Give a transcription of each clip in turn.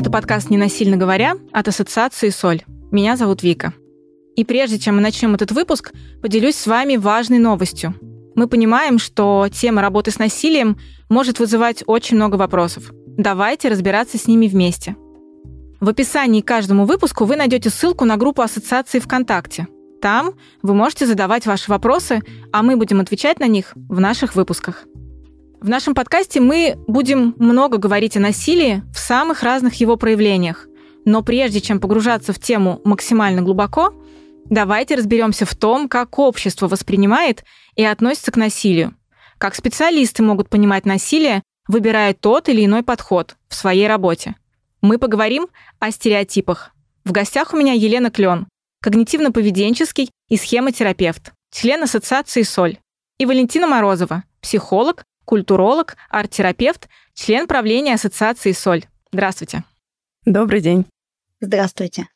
Это подкаст «Ненасильно говоря» от Ассоциации «Соль». Меня зовут Вика. И прежде чем мы начнем этот выпуск, поделюсь с вами важной новостью. Мы понимаем, что тема работы с насилием может вызывать очень много вопросов. Давайте разбираться с ними вместе. В описании к каждому выпуску вы найдете ссылку на группу Ассоциации ВКонтакте. Там вы можете задавать ваши вопросы, а мы будем отвечать на них в наших выпусках. В нашем подкасте мы будем много говорить о насилии в самых разных его проявлениях. Но прежде чем погружаться в тему максимально глубоко, давайте разберемся в том, как общество воспринимает и относится к насилию, как специалисты могут понимать насилие, выбирая тот или иной подход в своей работе. Мы поговорим о стереотипах. В гостях у меня Елена Клен, когнитивно-поведенческий и схемотерапевт, член Ассоциации «Соль», и Валентина Морозова, психолог, культуролог, арт-терапевт, член правления Ассоциации «Соль». Здравствуйте. Добрый день. Здравствуйте.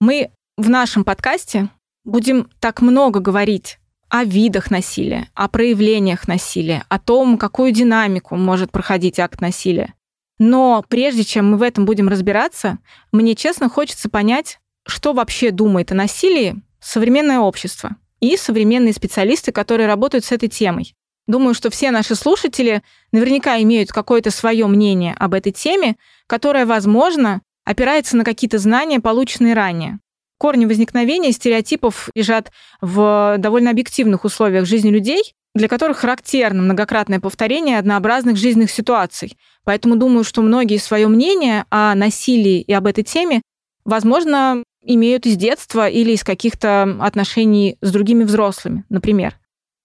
Мы в нашем подкасте будем так много говорить о видах насилия, о проявлениях насилия, о том, какую динамику может проходить акт насилия. Но прежде чем мы в этом будем разбираться, мне честно хочется понять, что вообще думает о насилии современное общество и современные специалисты, которые работают с этой темой. Думаю, что все наши слушатели наверняка имеют какое-то свое мнение об этой теме, которое, возможно, опирается на какие-то знания, полученные ранее. Корни возникновения стереотипов лежат в довольно объективных условиях жизни людей, для которых характерно многократное повторение однообразных жизненных ситуаций. Поэтому думаю, что многие свое мнение о насилии и об этой теме, возможно, имеют из детства или из каких-то отношений с другими взрослыми, например.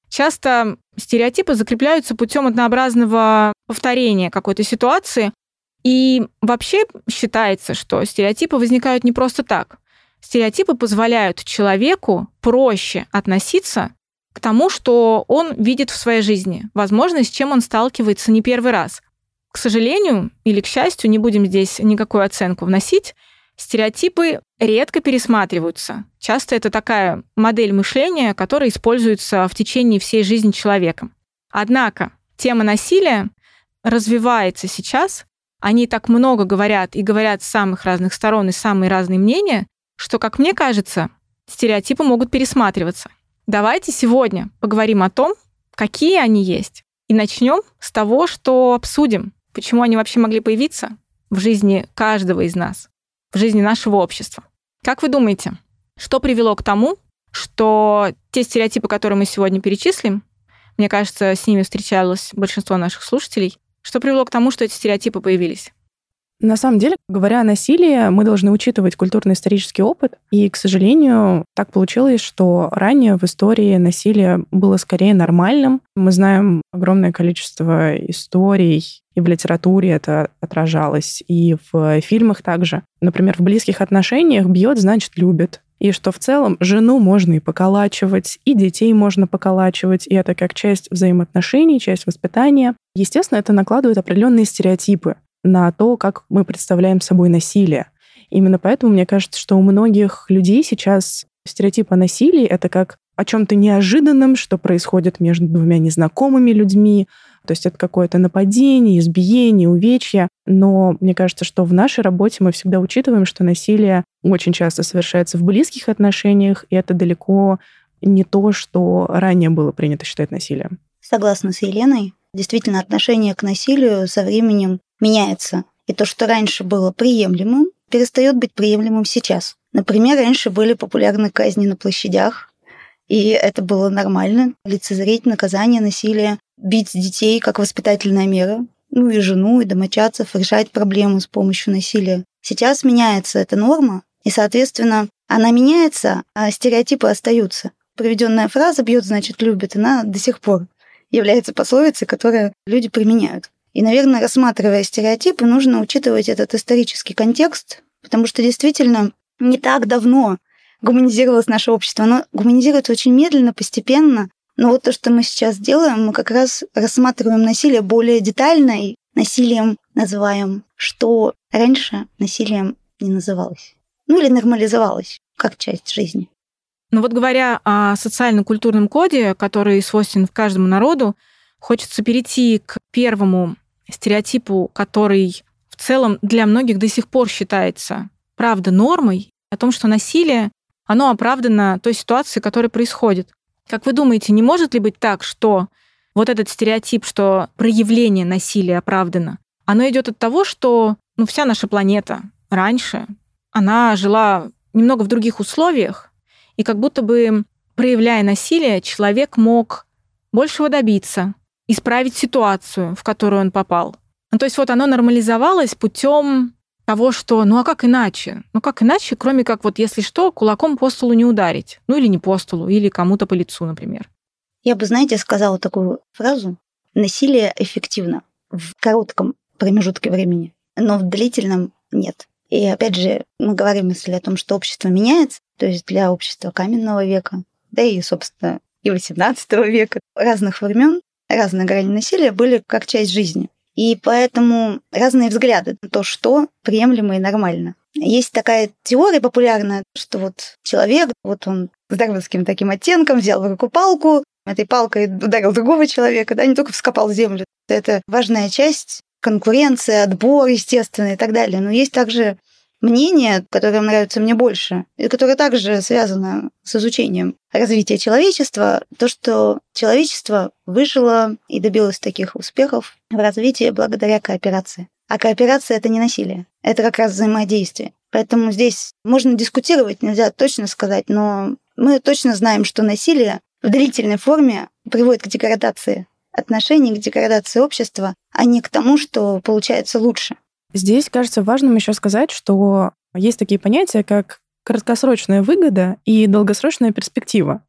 Часто стереотипы закрепляются путем однообразного повторения какой-то ситуации. И вообще считается, что стереотипы возникают не просто так. Стереотипы позволяют человеку проще относиться к тому, что он видит в своей жизни, возможно, с чем он сталкивается не первый раз. К сожалению или к счастью, не будем здесь никакую оценку вносить, Стереотипы редко пересматриваются. Часто это такая модель мышления, которая используется в течение всей жизни человека. Однако тема насилия развивается сейчас, они так много говорят и говорят с самых разных сторон и самые разные мнения, что, как мне кажется, стереотипы могут пересматриваться. Давайте сегодня поговорим о том, какие они есть. И начнем с того, что обсудим, почему они вообще могли появиться в жизни каждого из нас в жизни нашего общества. Как вы думаете, что привело к тому, что те стереотипы, которые мы сегодня перечислим, мне кажется, с ними встречалось большинство наших слушателей, что привело к тому, что эти стереотипы появились? На самом деле, говоря о насилии, мы должны учитывать культурно-исторический опыт. И, к сожалению, так получилось, что ранее в истории насилие было скорее нормальным. Мы знаем огромное количество историй, и в литературе это отражалось, и в фильмах также. Например, в близких отношениях бьет, значит, любит. И что в целом жену можно и поколачивать, и детей можно поколачивать, и это как часть взаимоотношений, часть воспитания. Естественно, это накладывает определенные стереотипы на то, как мы представляем собой насилие. Именно поэтому мне кажется, что у многих людей сейчас стереотип о насилии — это как о чем-то неожиданном, что происходит между двумя незнакомыми людьми. То есть это какое-то нападение, избиение, увечья. Но мне кажется, что в нашей работе мы всегда учитываем, что насилие очень часто совершается в близких отношениях, и это далеко не то, что ранее было принято считать насилием. Согласна с Еленой. Действительно, отношение к насилию со временем меняется. И то, что раньше было приемлемым, перестает быть приемлемым сейчас. Например, раньше были популярны казни на площадях, и это было нормально, лицезреть наказание, насилие, бить детей как воспитательная мера, ну и жену, и домочадцев, решать проблему с помощью насилия. Сейчас меняется эта норма, и, соответственно, она меняется, а стереотипы остаются. Приведенная фраза «бьет, значит, любит», она до сих пор является пословицей, которую люди применяют. И, наверное, рассматривая стереотипы, нужно учитывать этот исторический контекст, потому что действительно не так давно гуманизировалось наше общество. Оно гуманизируется очень медленно, постепенно. Но вот то, что мы сейчас делаем, мы как раз рассматриваем насилие более детально и насилием называем, что раньше насилием не называлось. Ну или нормализовалось, как часть жизни. Ну вот говоря о социально-культурном коде, который свойственен каждому народу, хочется перейти к первому стереотипу, который в целом для многих до сих пор считается, правда, нормой, о том, что насилие, оно оправдано той ситуацией, которая происходит. Как вы думаете, не может ли быть так, что вот этот стереотип, что проявление насилия оправдано, оно идет от того, что ну, вся наша планета раньше, она жила немного в других условиях, и как будто бы, проявляя насилие, человек мог большего добиться, исправить ситуацию, в которую он попал. Ну, то есть вот оно нормализовалось путем того, что ну а как иначе? Ну как иначе, кроме как вот если что, кулаком по столу не ударить. Ну или не по столу, или кому-то по лицу, например. Я бы, знаете, сказала такую фразу. Насилие эффективно в коротком промежутке времени, но в длительном нет. И опять же, мы говорим, если о том, что общество меняется, то есть для общества каменного века, да и, собственно, и 18 века, разных времен, разные грани насилия были как часть жизни. И поэтому разные взгляды на то, что приемлемо и нормально. Есть такая теория популярная, что вот человек, вот он с дарвинским таким оттенком взял в руку палку, этой палкой ударил другого человека, да, не только вскопал землю. Это важная часть конкуренция, отбор, естественно, и так далее. Но есть также мнение, которое нравится мне больше, и которое также связано с изучением развития человечества, то, что человечество выжило и добилось таких успехов в развитии благодаря кооперации. А кооперация — это не насилие, это как раз взаимодействие. Поэтому здесь можно дискутировать, нельзя точно сказать, но мы точно знаем, что насилие в длительной форме приводит к деградации отношений, к деградации общества, а не к тому, что получается лучше. Здесь кажется важным еще сказать, что есть такие понятия, как краткосрочная выгода и долгосрочная перспектива.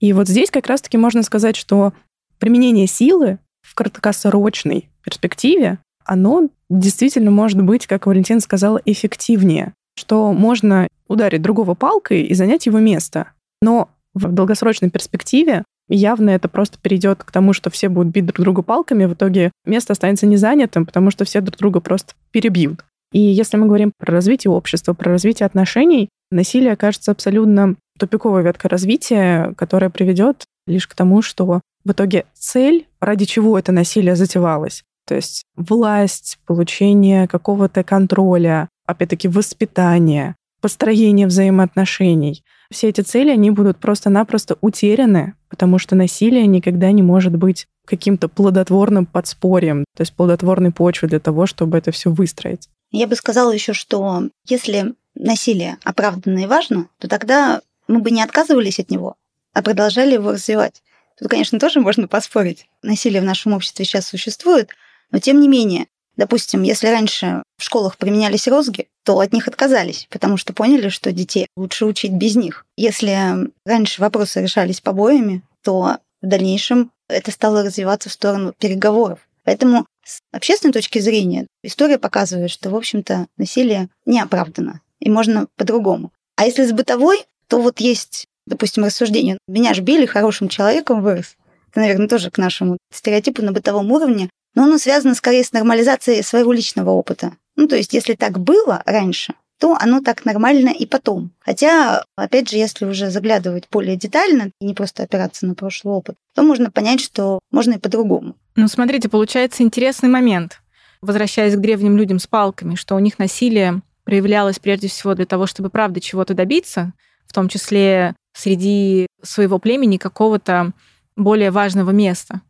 И вот здесь как раз-таки можно сказать, что применение силы в краткосрочной перспективе, оно действительно может быть, как Валентин сказала, эффективнее, что можно ударить другого палкой и занять его место. Но в долгосрочной перспективе явно это просто перейдет к тому, что все будут бить друг друга палками, в итоге место останется незанятым, потому что все друг друга просто перебьют. И если мы говорим про развитие общества, про развитие отношений, насилие кажется абсолютно тупиковой веткой развития, которая приведет лишь к тому, что в итоге цель, ради чего это насилие затевалось, то есть власть, получение какого-то контроля, опять-таки воспитание, построение взаимоотношений — все эти цели, они будут просто-напросто утеряны, потому что насилие никогда не может быть каким-то плодотворным подспорьем, то есть плодотворной почвой для того, чтобы это все выстроить. Я бы сказала еще, что если насилие оправданно и важно, то тогда мы бы не отказывались от него, а продолжали его развивать. Тут, конечно, тоже можно поспорить. Насилие в нашем обществе сейчас существует, но тем не менее, Допустим, если раньше в школах применялись розги, то от них отказались, потому что поняли, что детей лучше учить без них. Если раньше вопросы решались побоями, то в дальнейшем это стало развиваться в сторону переговоров. Поэтому с общественной точки зрения история показывает, что, в общем-то, насилие не оправдано, и можно по-другому. А если с бытовой, то вот есть, допустим, рассуждение. Меня ж били, хорошим человеком вырос. Это, наверное, тоже к нашему стереотипу на бытовом уровне но оно связано скорее с нормализацией своего личного опыта. Ну, то есть, если так было раньше, то оно так нормально и потом. Хотя, опять же, если уже заглядывать более детально и не просто опираться на прошлый опыт, то можно понять, что можно и по-другому. Ну, смотрите, получается интересный момент. Возвращаясь к древним людям с палками, что у них насилие проявлялось прежде всего для того, чтобы правда чего-то добиться, в том числе среди своего племени какого-то более важного места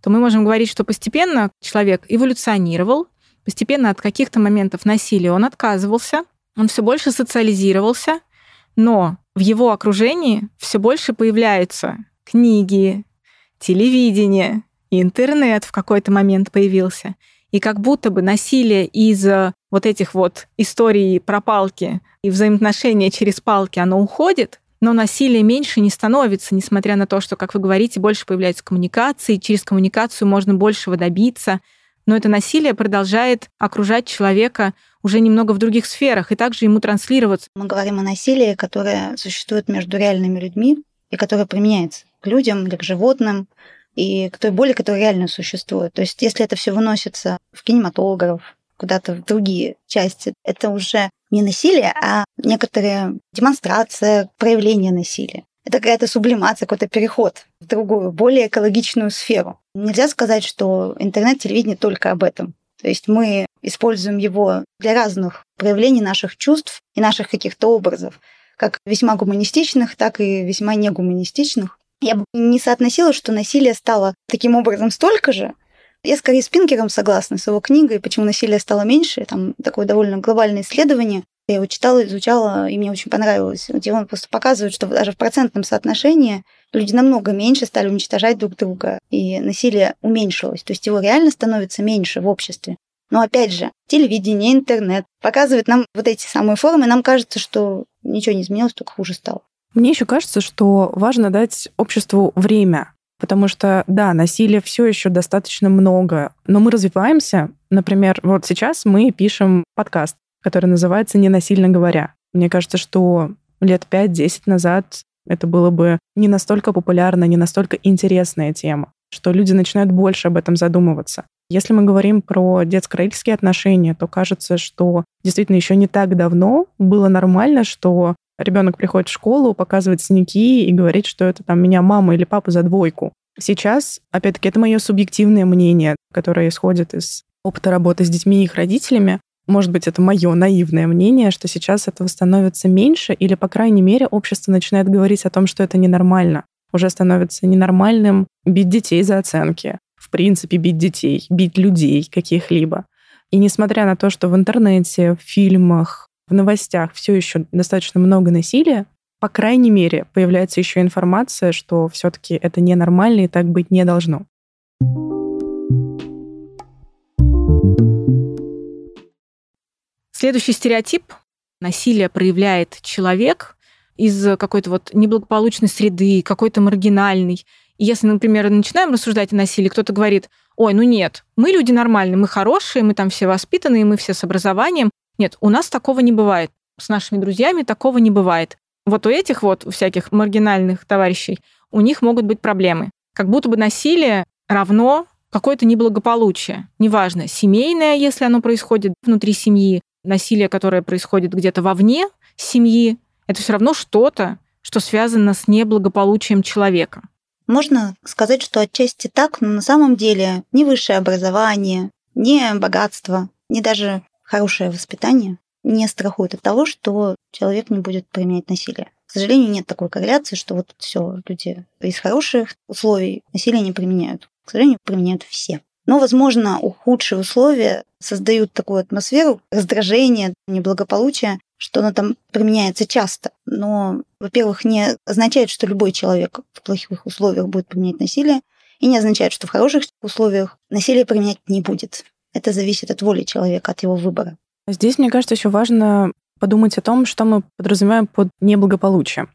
то мы можем говорить, что постепенно человек эволюционировал, постепенно от каких-то моментов насилия он отказывался, он все больше социализировался, но в его окружении все больше появляются книги, телевидение, интернет в какой-то момент появился. И как будто бы насилие из вот этих вот историй про палки и взаимоотношения через палки, оно уходит, но насилия меньше не становится, несмотря на то, что, как вы говорите, больше появляется коммуникации, через коммуникацию можно большего добиться, но это насилие продолжает окружать человека уже немного в других сферах и также ему транслироваться. Мы говорим о насилии, которое существует между реальными людьми и которое применяется к людям или к животным, и к той боли, которая реально существует. То есть если это все выносится в кинематограф, куда-то в другие части, это уже не насилие, а некоторая демонстрация, проявление насилия. Это какая-то сублимация, какой-то переход в другую, более экологичную сферу. Нельзя сказать, что интернет-телевидение только об этом. То есть мы используем его для разных проявлений наших чувств и наших каких-то образов, как весьма гуманистичных, так и весьма негуманистичных. Я бы не соотносила, что насилие стало таким образом столько же. Я скорее с Пинкером согласна, с его книгой «Почему насилие стало меньше». Там такое довольно глобальное исследование. Я его читала, изучала, и мне очень понравилось. Где он просто показывает, что даже в процентном соотношении люди намного меньше стали уничтожать друг друга, и насилие уменьшилось. То есть его реально становится меньше в обществе. Но опять же, телевидение, интернет показывает нам вот эти самые формы, нам кажется, что ничего не изменилось, только хуже стало. Мне еще кажется, что важно дать обществу время, потому что, да, насилия все еще достаточно много, но мы развиваемся. Например, вот сейчас мы пишем подкаст, который называется «Ненасильно говоря». Мне кажется, что лет 5-10 назад это было бы не настолько популярно, не настолько интересная тема, что люди начинают больше об этом задумываться. Если мы говорим про детско-родительские отношения, то кажется, что действительно еще не так давно было нормально, что ребенок приходит в школу, показывает синяки и говорит, что это там меня мама или папа за двойку. Сейчас, опять-таки, это мое субъективное мнение, которое исходит из опыта работы с детьми и их родителями. Может быть, это мое наивное мнение, что сейчас этого становится меньше, или, по крайней мере, общество начинает говорить о том, что это ненормально. Уже становится ненормальным бить детей за оценки, в принципе, бить детей, бить людей каких-либо. И несмотря на то, что в интернете, в фильмах, в новостях все еще достаточно много насилия, по крайней мере, появляется еще информация, что все-таки это ненормально и так быть не должно. Следующий стереотип. Насилие проявляет человек из какой-то вот неблагополучной среды, какой-то маргинальный. И если, например, начинаем рассуждать о насилии, кто-то говорит, ой, ну нет, мы люди нормальные, мы хорошие, мы там все воспитанные, мы все с образованием. Нет, у нас такого не бывает. С нашими друзьями такого не бывает. Вот у этих вот всяких маргинальных товарищей у них могут быть проблемы. Как будто бы насилие равно какое-то неблагополучие. Неважно, семейное, если оно происходит внутри семьи, насилие, которое происходит где-то вовне семьи, это все равно что-то, что связано с неблагополучием человека. Можно сказать, что отчасти так, но на самом деле ни высшее образование, ни богатство, ни даже хорошее воспитание не страхует от того, что человек не будет применять насилие. К сожалению, нет такой корреляции, что вот все, люди из хороших условий насилие не применяют. К сожалению, применяют все. Но, возможно, худшие условия создают такую атмосферу раздражения, неблагополучия, что оно там применяется часто. Но, во-первых, не означает, что любой человек в плохих условиях будет применять насилие, и не означает, что в хороших условиях насилие применять не будет. Это зависит от воли человека, от его выбора. Здесь, мне кажется, еще важно подумать о том, что мы подразумеваем под неблагополучием.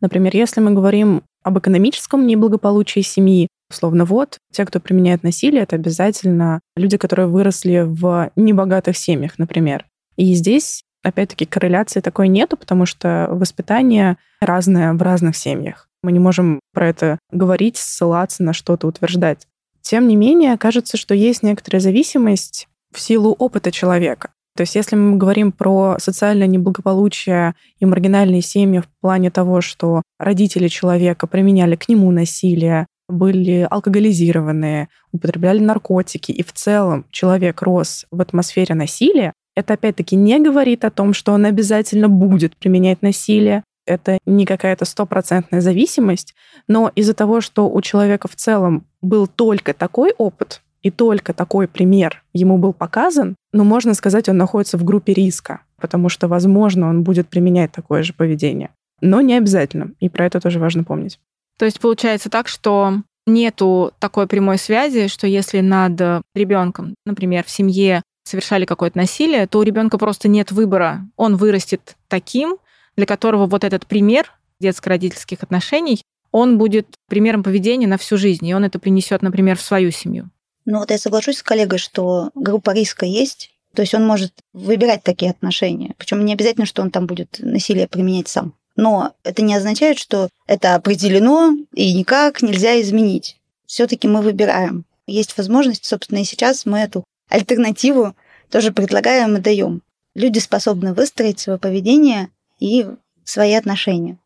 Например, если мы говорим об экономическом неблагополучии семьи, условно, вот, те, кто применяет насилие, это обязательно люди, которые выросли в небогатых семьях, например. И здесь опять-таки, корреляции такой нету, потому что воспитание разное в разных семьях. Мы не можем про это говорить, ссылаться на что-то, утверждать. Тем не менее, кажется, что есть некоторая зависимость в силу опыта человека. То есть если мы говорим про социальное неблагополучие и маргинальные семьи в плане того, что родители человека применяли к нему насилие, были алкоголизированные, употребляли наркотики, и в целом человек рос в атмосфере насилия, это опять-таки не говорит о том, что он обязательно будет применять насилие. Это не какая-то стопроцентная зависимость, но из-за того, что у человека в целом был только такой опыт и только такой пример ему был показан, ну, можно сказать, он находится в группе риска, потому что, возможно, он будет применять такое же поведение. Но не обязательно, и про это тоже важно помнить. То есть получается так, что нету такой прямой связи, что если над ребенком, например, в семье совершали какое-то насилие, то у ребенка просто нет выбора. Он вырастет таким, для которого вот этот пример детско-родительских отношений, он будет примером поведения на всю жизнь, и он это принесет, например, в свою семью. Ну вот я соглашусь с коллегой, что группа риска есть, то есть он может выбирать такие отношения. Причем не обязательно, что он там будет насилие применять сам. Но это не означает, что это определено и никак нельзя изменить. Все-таки мы выбираем. Есть возможность, собственно, и сейчас мы эту альтернативу тоже предлагаем и даем. Люди способны выстроить свое поведение и свои отношения.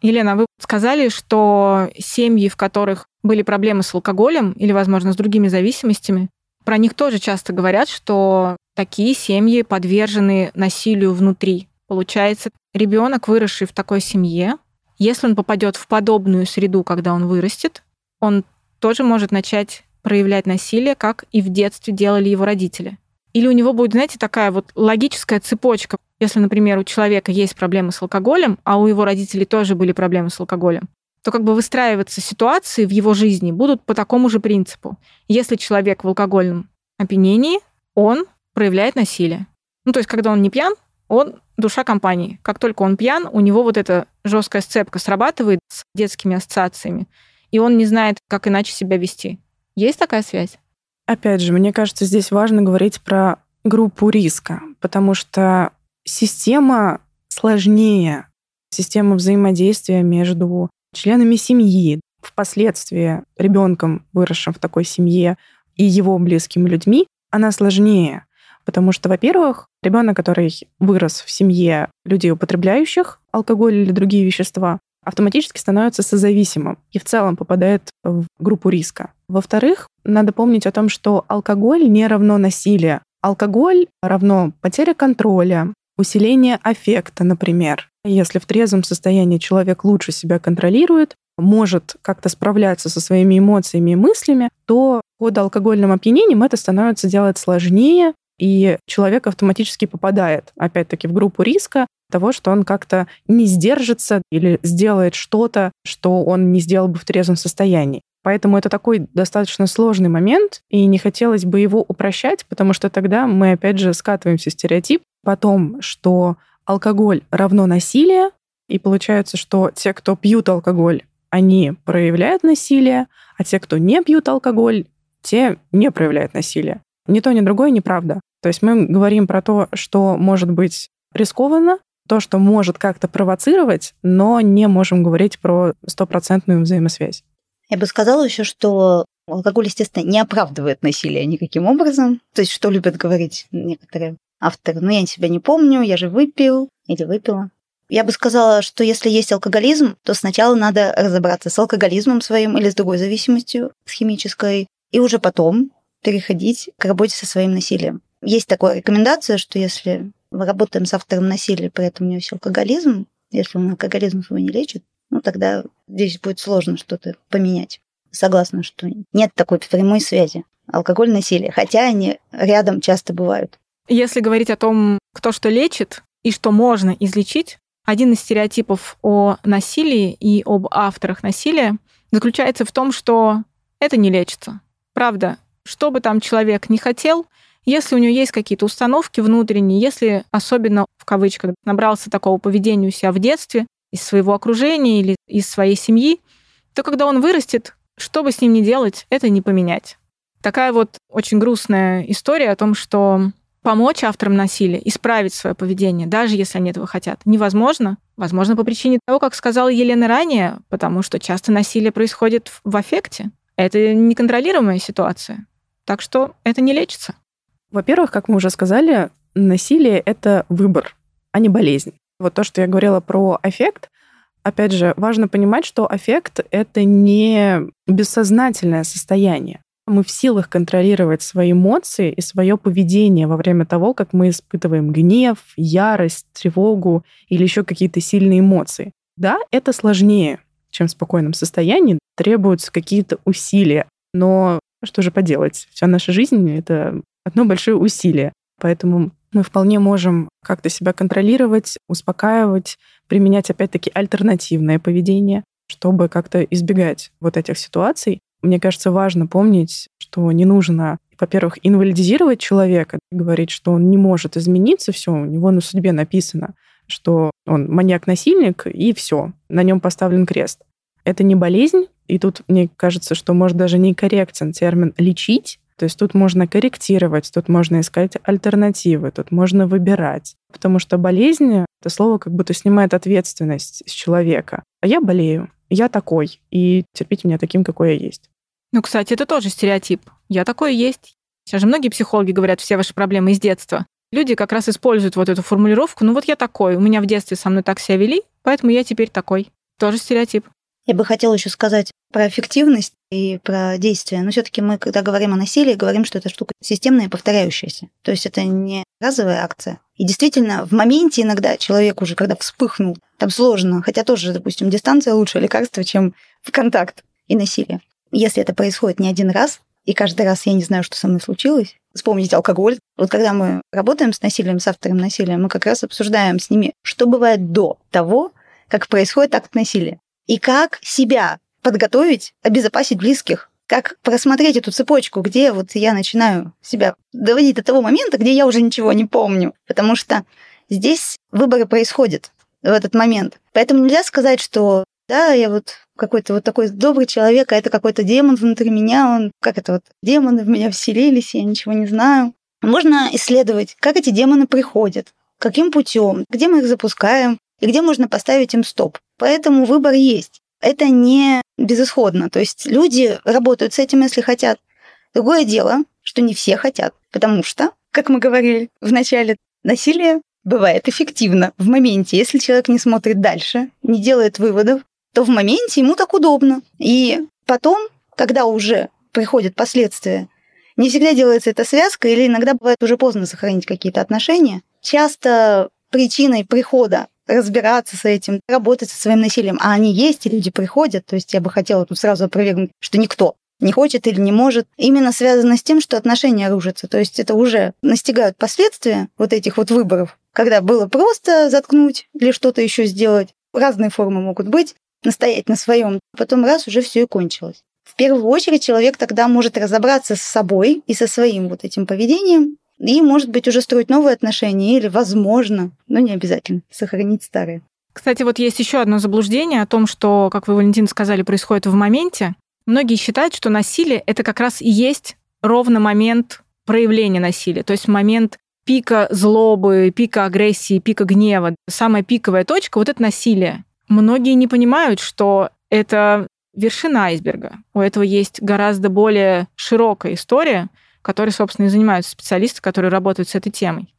Елена, вы сказали, что семьи, в которых были проблемы с алкоголем или, возможно, с другими зависимостями, Про них тоже часто говорят, что такие семьи подвержены насилию внутри. Получается, ребенок, выросший в такой семье, если он попадет в подобную среду, когда он вырастет, он тоже может начать проявлять насилие, как и в детстве делали его родители. Или у него будет, знаете, такая вот логическая цепочка. Если, например, у человека есть проблемы с алкоголем, а у его родителей тоже были проблемы с алкоголем, то как бы выстраиваться ситуации в его жизни будут по такому же принципу. Если человек в алкогольном опьянении, он проявляет насилие. Ну, то есть, когда он не пьян, он душа компании. Как только он пьян, у него вот эта жесткая сцепка срабатывает с детскими ассоциациями, и он не знает, как иначе себя вести. Есть такая связь? Опять же, мне кажется, здесь важно говорить про группу риска, потому что система сложнее, система взаимодействия между членами семьи, впоследствии ребенком, выросшим в такой семье, и его близкими людьми, она сложнее. Потому что, во-первых, ребенок, который вырос в семье людей, употребляющих алкоголь или другие вещества, автоматически становится созависимым и в целом попадает в группу риска. Во-вторых, надо помнить о том, что алкоголь не равно насилие. Алкоголь равно потеря контроля, усиление аффекта, например. Если в трезвом состоянии человек лучше себя контролирует, может как-то справляться со своими эмоциями и мыслями, то под алкогольным опьянением это становится делать сложнее, и человек автоматически попадает, опять-таки, в группу риска того, что он как-то не сдержится или сделает что-то, что он не сделал бы в трезвом состоянии. Поэтому это такой достаточно сложный момент, и не хотелось бы его упрощать, потому что тогда мы, опять же, скатываемся в стереотип о том, что алкоголь равно насилие, и получается, что те, кто пьют алкоголь, они проявляют насилие, а те, кто не пьют алкоголь, те не проявляют насилие. Ни то, ни другое неправда. То есть мы говорим про то, что может быть рискованно, то, что может как-то провоцировать, но не можем говорить про стопроцентную взаимосвязь. Я бы сказала еще, что алкоголь, естественно, не оправдывает насилие никаким образом. То есть, что любят говорить некоторые авторы. Ну, я себя не помню, я же выпил или выпила. Я бы сказала, что если есть алкоголизм, то сначала надо разобраться с алкоголизмом своим или с другой зависимостью, с химической, и уже потом переходить к работе со своим насилием. Есть такая рекомендация, что если мы работаем с автором насилия, при этом у него есть алкоголизм, если он алкоголизм свой не лечит, ну тогда здесь будет сложно что-то поменять. Согласна, что нет такой прямой связи. Алкоголь, насилие, хотя они рядом часто бывают. Если говорить о том, кто что лечит и что можно излечить, один из стереотипов о насилии и об авторах насилия заключается в том, что это не лечится. Правда, что бы там человек не хотел, если у него есть какие-то установки внутренние, если особенно в кавычках набрался такого поведения у себя в детстве, из своего окружения или из своей семьи, то когда он вырастет, что бы с ним ни делать, это не поменять. Такая вот очень грустная история о том, что помочь авторам насилия исправить свое поведение, даже если они этого хотят, невозможно. Возможно, по причине того, как сказала Елена ранее, потому что часто насилие происходит в аффекте. Это неконтролируемая ситуация. Так что это не лечится. Во-первых, как мы уже сказали, насилие — это выбор, а не болезнь. Вот то, что я говорила про эффект, опять же, важно понимать, что эффект — это не бессознательное состояние. Мы в силах контролировать свои эмоции и свое поведение во время того, как мы испытываем гнев, ярость, тревогу или еще какие-то сильные эмоции. Да, это сложнее, чем в спокойном состоянии, требуются какие-то усилия. Но что же поделать? Вся наша жизнь — это одно большое усилие. Поэтому мы вполне можем как-то себя контролировать, успокаивать, применять опять-таки альтернативное поведение, чтобы как-то избегать вот этих ситуаций. Мне кажется, важно помнить, что не нужно, во-первых, инвалидизировать человека, говорить, что он не может измениться, все, у него на судьбе написано, что он маньяк-насильник, и все, на нем поставлен крест. Это не болезнь, и тут мне кажется, что может даже некорректен термин «лечить», то есть тут можно корректировать, тут можно искать альтернативы, тут можно выбирать. Потому что болезнь, это слово как будто снимает ответственность с человека. А я болею, я такой, и терпите меня таким, какой я есть. Ну, кстати, это тоже стереотип. Я такой есть. Сейчас же многие психологи говорят, все ваши проблемы из детства. Люди как раз используют вот эту формулировку, ну вот я такой, у меня в детстве со мной так себя вели, поэтому я теперь такой. Тоже стереотип. Я бы хотела еще сказать про эффективность и про действие. Но все-таки мы, когда говорим о насилии, говорим, что это штука системная повторяющаяся. То есть это не разовая акция. И действительно, в моменте иногда человек уже, когда вспыхнул, там сложно, хотя тоже, допустим, дистанция лучше лекарство, чем в контакт и насилие. Если это происходит не один раз, и каждый раз я не знаю, что со мной случилось, вспомнить алкоголь. Вот когда мы работаем с насилием, с автором насилия, мы как раз обсуждаем с ними, что бывает до того, как происходит акт насилия. И как себя подготовить, обезопасить близких, как просмотреть эту цепочку, где вот я начинаю себя доводить до того момента, где я уже ничего не помню. Потому что здесь выборы происходят в этот момент. Поэтому нельзя сказать, что да, я вот какой-то вот такой добрый человек, а это какой-то демон внутри меня, он, как это вот, демоны в меня вселились, я ничего не знаю. Можно исследовать, как эти демоны приходят, каким путем, где мы их запускаем, и где можно поставить им стоп. Поэтому выбор есть. Это не безысходно. То есть люди работают с этим, если хотят. Другое дело, что не все хотят, потому что, как мы говорили в начале, насилие бывает эффективно в моменте. Если человек не смотрит дальше, не делает выводов, то в моменте ему так удобно. И потом, когда уже приходят последствия, не всегда делается эта связка, или иногда бывает уже поздно сохранить какие-то отношения. Часто причиной прихода разбираться с этим, работать со своим насилием. А они есть, и люди приходят. То есть я бы хотела тут сразу опровергнуть, что никто не хочет или не может, именно связано с тем, что отношения рушатся. То есть это уже настигают последствия вот этих вот выборов, когда было просто заткнуть или что-то еще сделать. Разные формы могут быть, настоять на своем. Потом раз уже все и кончилось. В первую очередь человек тогда может разобраться с собой и со своим вот этим поведением, и, может быть, уже строить новые отношения или, возможно, но не обязательно, сохранить старые. Кстати, вот есть еще одно заблуждение о том, что, как вы, Валентин, сказали, происходит в моменте. Многие считают, что насилие — это как раз и есть ровно момент проявления насилия, то есть момент пика злобы, пика агрессии, пика гнева. Самая пиковая точка — вот это насилие. Многие не понимают, что это вершина айсберга. У этого есть гораздо более широкая история, которой, собственно, и занимаются специалисты, которые работают с этой темой.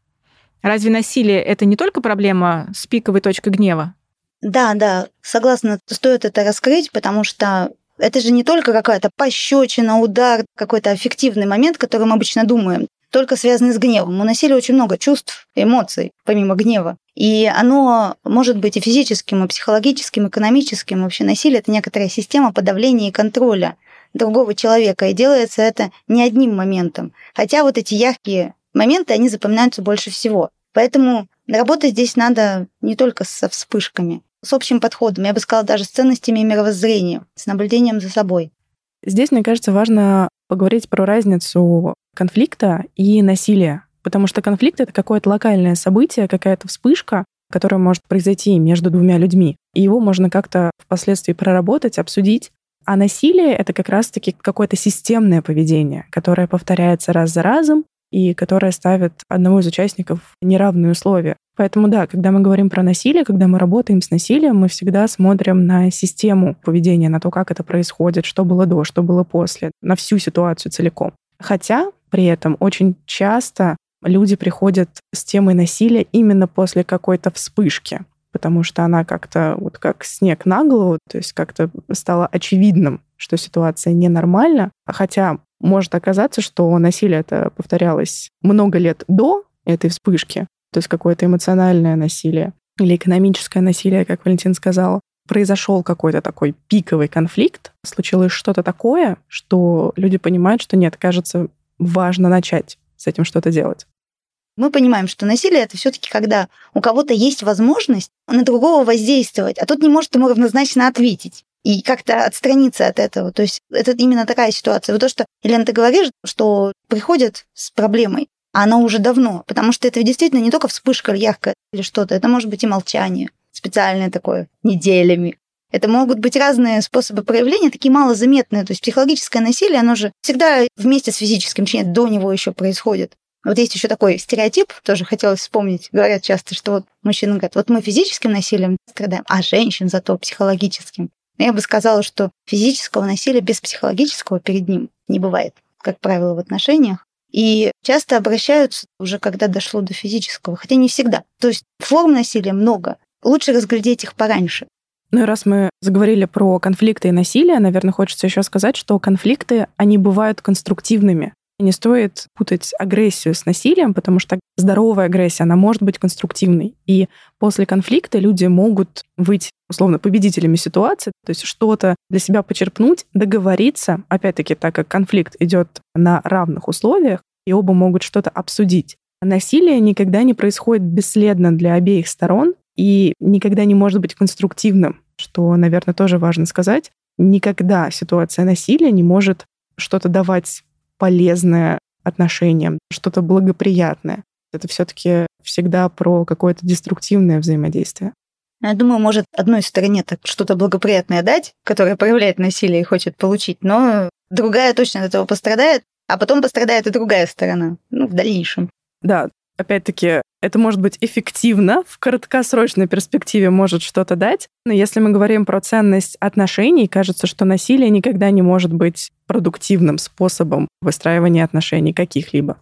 Разве насилие — это не только проблема с пиковой точкой гнева? Да, да, согласна, стоит это раскрыть, потому что это же не только какая-то пощечина, удар, какой-то аффективный момент, который мы обычно думаем, только связанный с гневом. У насилия очень много чувств, эмоций, помимо гнева. И оно может быть и физическим, и психологическим, и экономическим. Вообще насилие – это некоторая система подавления и контроля другого человека. И делается это не одним моментом. Хотя вот эти яркие моменты, они запоминаются больше всего. Поэтому работать здесь надо не только со вспышками, с общим подходом, я бы сказала, даже с ценностями и мировоззрением, с наблюдением за собой. Здесь, мне кажется, важно поговорить про разницу конфликта и насилия. Потому что конфликт — это какое-то локальное событие, какая-то вспышка, которая может произойти между двумя людьми. И его можно как-то впоследствии проработать, обсудить. А насилие — это как раз-таки какое-то системное поведение, которое повторяется раз за разом и которое ставит одного из участников в неравные условия. Поэтому да, когда мы говорим про насилие, когда мы работаем с насилием, мы всегда смотрим на систему поведения, на то, как это происходит, что было до, что было после, на всю ситуацию целиком. Хотя при этом очень часто люди приходят с темой насилия именно после какой-то вспышки, потому что она как-то вот как снег на голову, то есть как-то стало очевидным, что ситуация ненормальна, хотя может оказаться, что насилие это повторялось много лет до этой вспышки, то есть какое-то эмоциональное насилие или экономическое насилие, как Валентин сказал, произошел какой-то такой пиковый конфликт, случилось что-то такое, что люди понимают, что нет, кажется, важно начать с этим что-то делать. Мы понимаем, что насилие это все-таки когда у кого-то есть возможность на другого воздействовать, а тот не может ему равнозначно ответить и как-то отстраниться от этого. То есть это именно такая ситуация. Вот то, что, Елена, ты говоришь, что приходят с проблемой, а она уже давно, потому что это действительно не только вспышка яркая или что-то, это может быть и молчание специальное такое, неделями. Это могут быть разные способы проявления, такие малозаметные. То есть психологическое насилие, оно же всегда вместе с физическим, точнее, до него еще происходит. Вот есть еще такой стереотип, тоже хотелось вспомнить. Говорят часто, что вот мужчины говорят, вот мы физическим насилием страдаем, а женщин зато психологическим. Я бы сказала, что физического насилия без психологического перед ним не бывает, как правило, в отношениях. И часто обращаются уже, когда дошло до физического, хотя не всегда. То есть форм насилия много. Лучше разглядеть их пораньше. Ну и раз мы заговорили про конфликты и насилие, наверное, хочется еще сказать, что конфликты, они бывают конструктивными. Не стоит путать агрессию с насилием, потому что здоровая агрессия, она может быть конструктивной. И после конфликта люди могут быть, условно, победителями ситуации, то есть что-то для себя почерпнуть, договориться, опять-таки, так как конфликт идет на равных условиях, и оба могут что-то обсудить. Насилие никогда не происходит бесследно для обеих сторон и никогда не может быть конструктивным, что, наверное, тоже важно сказать. Никогда ситуация насилия не может что-то давать полезное отношениям, что-то благоприятное. Это все-таки всегда про какое-то деструктивное взаимодействие. Я думаю, может одной стороне так что-то благоприятное дать, которое проявляет насилие и хочет получить, но другая точно от этого пострадает, а потом пострадает и другая сторона, ну, в дальнейшем. Да, опять-таки, это может быть эффективно, в краткосрочной перспективе может что-то дать, но если мы говорим про ценность отношений, кажется, что насилие никогда не может быть продуктивным способом выстраивания отношений каких-либо.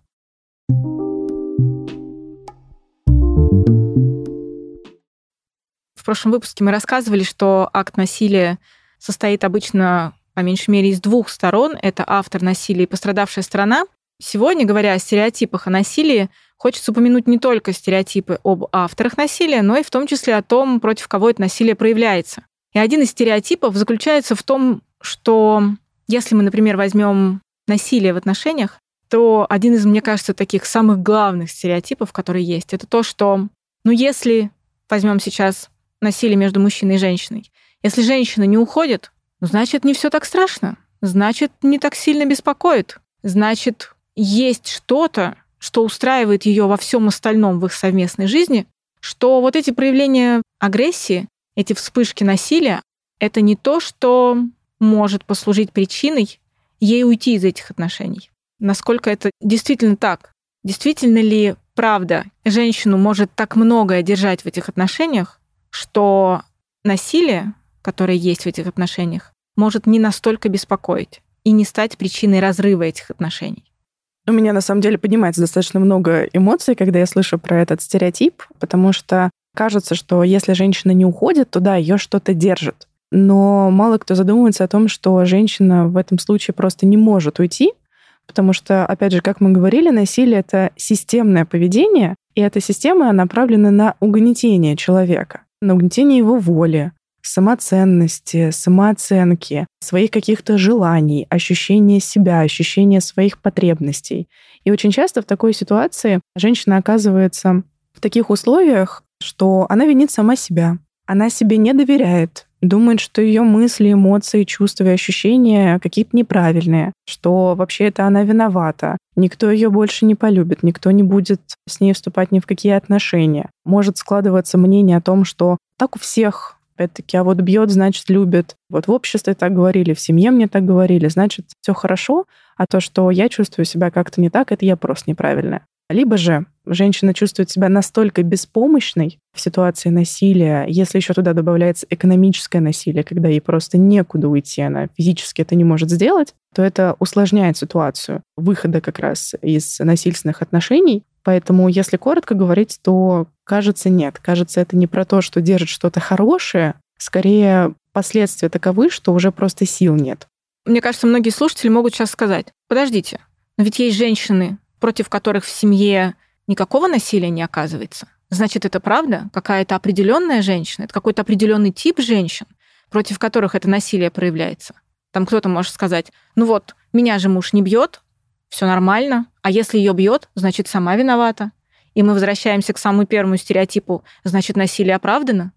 В прошлом выпуске мы рассказывали, что акт насилия состоит обычно по меньшей мере из двух сторон. Это автор насилия и пострадавшая сторона. Сегодня, говоря о стереотипах о насилии, хочется упомянуть не только стереотипы об авторах насилия, но и в том числе о том, против кого это насилие проявляется. И один из стереотипов заключается в том, что если мы, например, возьмем насилие в отношениях, то один из, мне кажется, таких самых главных стереотипов, которые есть, это то, что, ну, если возьмем сейчас насилие между мужчиной и женщиной, если женщина не уходит, ну, значит, не все так страшно, значит, не так сильно беспокоит, значит, есть что-то, что устраивает ее во всем остальном в их совместной жизни, что вот эти проявления агрессии, эти вспышки насилия, это не то, что может послужить причиной ей уйти из этих отношений. Насколько это действительно так? Действительно ли правда женщину может так многое держать в этих отношениях, что насилие, которое есть в этих отношениях, может не настолько беспокоить и не стать причиной разрыва этих отношений? У меня на самом деле поднимается достаточно много эмоций, когда я слышу про этот стереотип, потому что кажется, что если женщина не уходит, то да, ее что-то держит. Но мало кто задумывается о том, что женщина в этом случае просто не может уйти, потому что, опять же, как мы говорили, насилие — это системное поведение, и эта система направлена на угнетение человека, на угнетение его воли, самоценности, самооценки, своих каких-то желаний, ощущения себя, ощущения своих потребностей. И очень часто в такой ситуации женщина оказывается в таких условиях, что она винит сама себя. Она себе не доверяет, думает, что ее мысли, эмоции, чувства и ощущения какие-то неправильные, что вообще это она виновата. Никто ее больше не полюбит, никто не будет с ней вступать ни в какие отношения. Может складываться мнение о том, что так у всех опять-таки, а вот бьет, значит, любит. Вот в обществе так говорили, в семье мне так говорили, значит, все хорошо, а то, что я чувствую себя как-то не так, это я просто неправильная. Либо же женщина чувствует себя настолько беспомощной в ситуации насилия, если еще туда добавляется экономическое насилие, когда ей просто некуда уйти, она физически это не может сделать, то это усложняет ситуацию выхода как раз из насильственных отношений. Поэтому, если коротко говорить, то кажется нет. Кажется, это не про то, что держит что-то хорошее, скорее последствия таковы, что уже просто сил нет. Мне кажется, многие слушатели могут сейчас сказать, подождите, но ведь есть женщины, против которых в семье никакого насилия не оказывается. Значит, это правда? Какая-то определенная женщина, это какой-то определенный тип женщин, против которых это насилие проявляется. Там кто-то может сказать, ну вот, меня же муж не бьет, все нормально, а если ее бьет, значит, сама виновата. И мы возвращаемся к самому первому стереотипу, значит, насилие оправдано.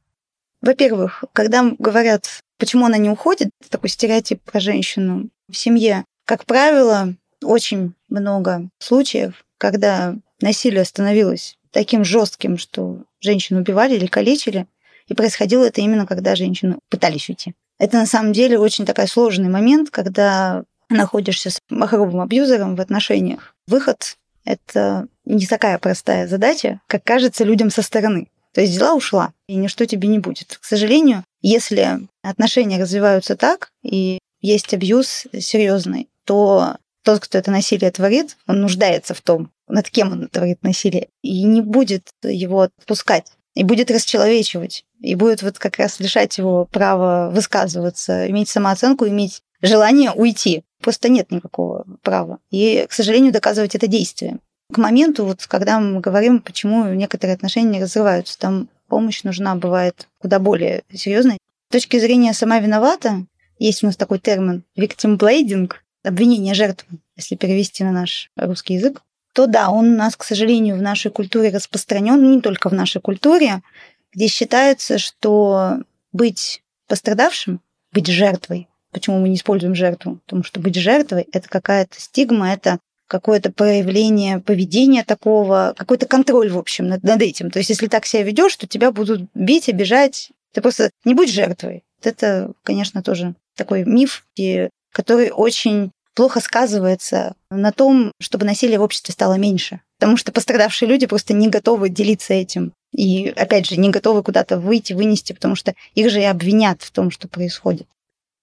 Во-первых, когда говорят, почему она не уходит, такой стереотип про женщину в семье, как правило, очень много случаев, когда насилие становилось таким жестким, что женщину убивали или калечили, и происходило это именно когда женщины пытались уйти. Это на самом деле очень такой сложный момент, когда находишься с махровым абьюзером в отношениях. Выход — это не такая простая задача, как кажется людям со стороны. То есть дела ушла, и ничто тебе не будет. К сожалению, если отношения развиваются так, и есть абьюз серьезный, то тот, кто это насилие творит, он нуждается в том, над кем он творит насилие, и не будет его отпускать. и будет расчеловечивать, и будет вот как раз лишать его права высказываться, иметь самооценку, иметь желание уйти. Просто нет никакого права. И, к сожалению, доказывать это действием. К моменту, вот, когда мы говорим, почему некоторые отношения не разрываются, там помощь нужна бывает куда более серьезной. С точки зрения «сама виновата», есть у нас такой термин victim blading, обвинение жертвы, если перевести на наш русский язык то да, он у нас, к сожалению, в нашей культуре распространен, не только в нашей культуре, где считается, что быть пострадавшим, быть жертвой, почему мы не используем жертву? Потому что быть жертвой – это какая-то стигма, это какое-то проявление поведения такого, какой-то контроль, в общем, над, над этим. То есть, если так себя ведешь, то тебя будут бить, обижать. Ты просто не будь жертвой. Это, конечно, тоже такой миф, который очень плохо сказывается на том, чтобы насилие в обществе стало меньше. Потому что пострадавшие люди просто не готовы делиться этим. И, опять же, не готовы куда-то выйти, вынести, потому что их же и обвинят в том, что происходит.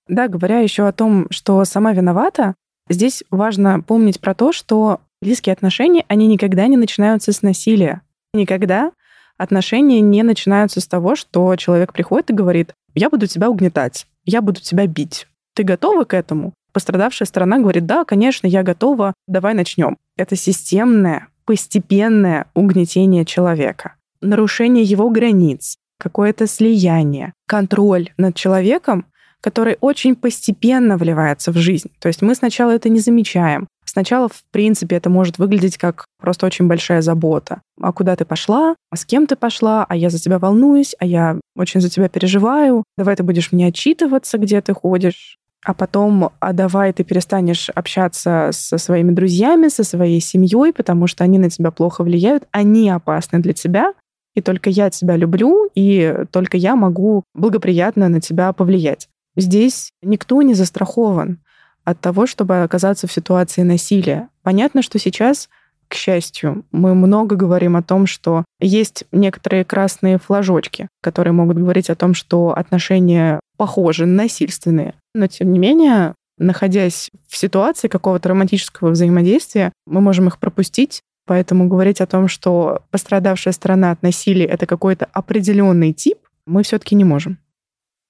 Да, говоря еще о том, что сама виновата, здесь важно помнить про то, что близкие отношения, они никогда не начинаются с насилия. Никогда отношения не начинаются с того, что человек приходит и говорит, я буду тебя угнетать, я буду тебя бить. Ты готова к этому? Пострадавшая сторона говорит, да, конечно, я готова, давай начнем. Это системное, постепенное угнетение человека, нарушение его границ, какое-то слияние, контроль над человеком, который очень постепенно вливается в жизнь. То есть мы сначала это не замечаем. Сначала, в принципе, это может выглядеть как просто очень большая забота. А куда ты пошла? А с кем ты пошла? А я за тебя волнуюсь, а я очень за тебя переживаю. Давай ты будешь мне отчитываться, где ты ходишь а потом, а давай ты перестанешь общаться со своими друзьями, со своей семьей, потому что они на тебя плохо влияют, они опасны для тебя, и только я тебя люблю, и только я могу благоприятно на тебя повлиять. Здесь никто не застрахован от того, чтобы оказаться в ситуации насилия. Понятно, что сейчас к счастью, мы много говорим о том, что есть некоторые красные флажочки, которые могут говорить о том, что отношения похожи на насильственные. Но, тем не менее, находясь в ситуации какого-то романтического взаимодействия, мы можем их пропустить, Поэтому говорить о том, что пострадавшая сторона от насилия это какой-то определенный тип, мы все-таки не можем.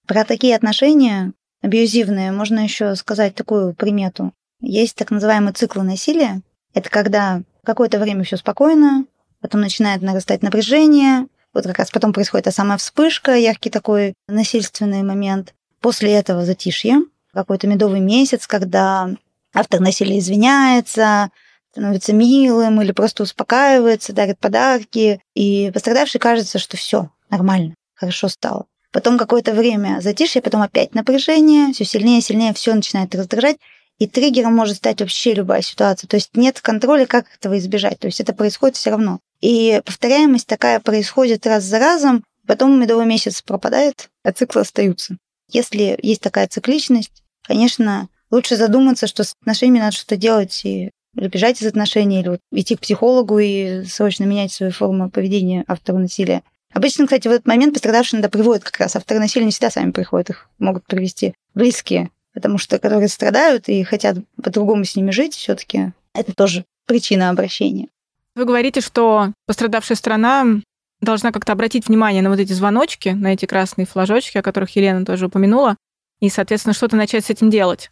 Про такие отношения абьюзивные можно еще сказать такую примету. Есть так называемый цикл насилия. Это когда какое-то время все спокойно, потом начинает нарастать напряжение, вот как раз потом происходит та самая вспышка, яркий такой насильственный момент. После этого затишье, какой-то медовый месяц, когда автор насилия извиняется, становится милым или просто успокаивается, дарит подарки, и пострадавший кажется, что все нормально, хорошо стало. Потом какое-то время затишье, потом опять напряжение, все сильнее и сильнее, все начинает раздражать, и триггером может стать вообще любая ситуация. То есть нет контроля, как этого избежать. То есть это происходит все равно. И повторяемость такая происходит раз за разом, потом медовый месяц пропадает, а циклы остаются. Если есть такая цикличность, конечно, лучше задуматься, что с отношениями надо что-то делать и бежать из отношений, или вот идти к психологу и срочно менять свою форму поведения автора насилия. Обычно, кстати, в этот момент пострадавшие иногда приводят как раз авторы насилия не всегда сами приходят, их могут привести близкие потому что которые страдают и хотят по-другому с ними жить, все-таки это тоже причина обращения. Вы говорите, что пострадавшая страна должна как-то обратить внимание на вот эти звоночки, на эти красные флажочки, о которых Елена тоже упомянула, и, соответственно, что-то начать с этим делать.